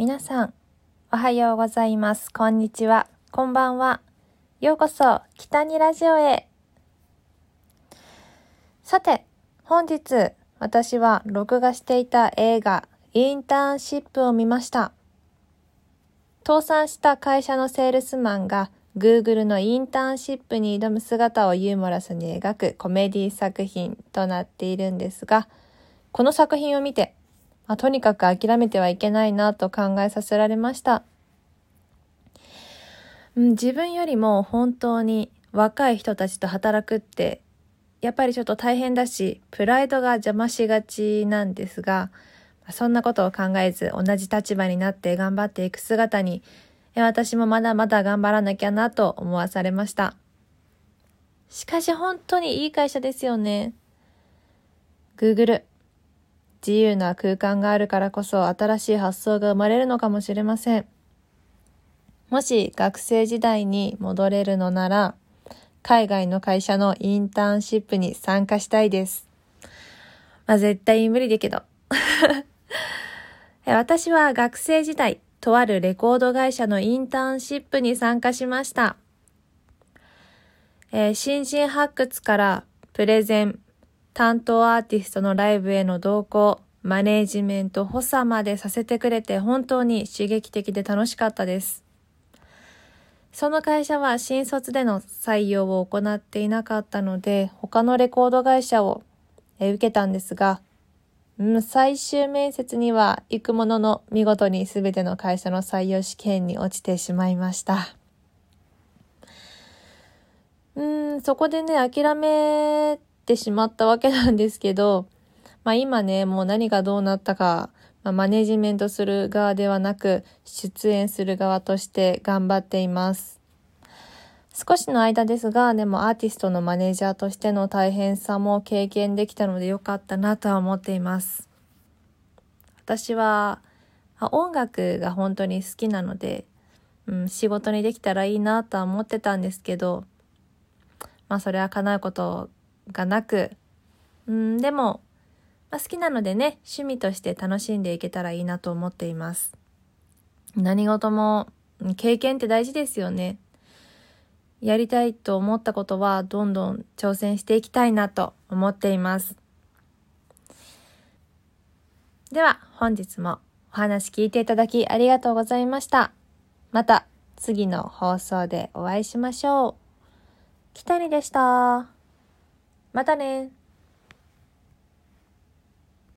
皆さん、おはようございます。こんにちは。こんばんは。ようこそ、北にラジオへ。さて、本日、私は録画していた映画、インターンシップを見ました。倒産した会社のセールスマンが Google のインターンシップに挑む姿をユーモラスに描くコメディ作品となっているんですが、この作品を見て、あ、とにかく諦めてはいけないなと考えさせられました。うん、自分よりも本当に若い人たちと働くって、やっぱりちょっと大変だし、プライドが邪魔しがちなんですが、そんなことを考えず同じ立場になって頑張っていく姿に、私もまだまだ頑張らなきゃなと思わされました。しかし本当にいい会社ですよね。Google。自由な空間があるからこそ新しい発想が生まれるのかもしれません。もし学生時代に戻れるのなら、海外の会社のインターンシップに参加したいです。まあ絶対無理だけど。私は学生時代、とあるレコード会社のインターンシップに参加しました。えー、新人発掘からプレゼン、担当アーティストのライブへの同行、マネージメント、補佐までさせてくれて本当に刺激的で楽しかったです。その会社は新卒での採用を行っていなかったので、他のレコード会社を受けたんですが、うん、最終面接には行くものの見事に全ての会社の採用試験に落ちてしまいました。うん、そこでね、諦めてしまったわけなんですけど、まあ今ね、もう何がどうなったか、まあ、マネジメントする側ではなく、出演する側として頑張っています。少しの間ですが、でもアーティストのマネージャーとしての大変さも経験できたのでよかったなとは思っています。私は音楽が本当に好きなので、うん、仕事にできたらいいなとは思ってたんですけど、まあそれは叶うことがなく、うん、でも、まあ、好きなのでね、趣味として楽しんでいけたらいいなと思っています。何事も経験って大事ですよね。やりたいと思ったことはどんどん挑戦していきたいなと思っています。では本日もお話聞いていただきありがとうございました。また次の放送でお会いしましょう。きたりでした。またね。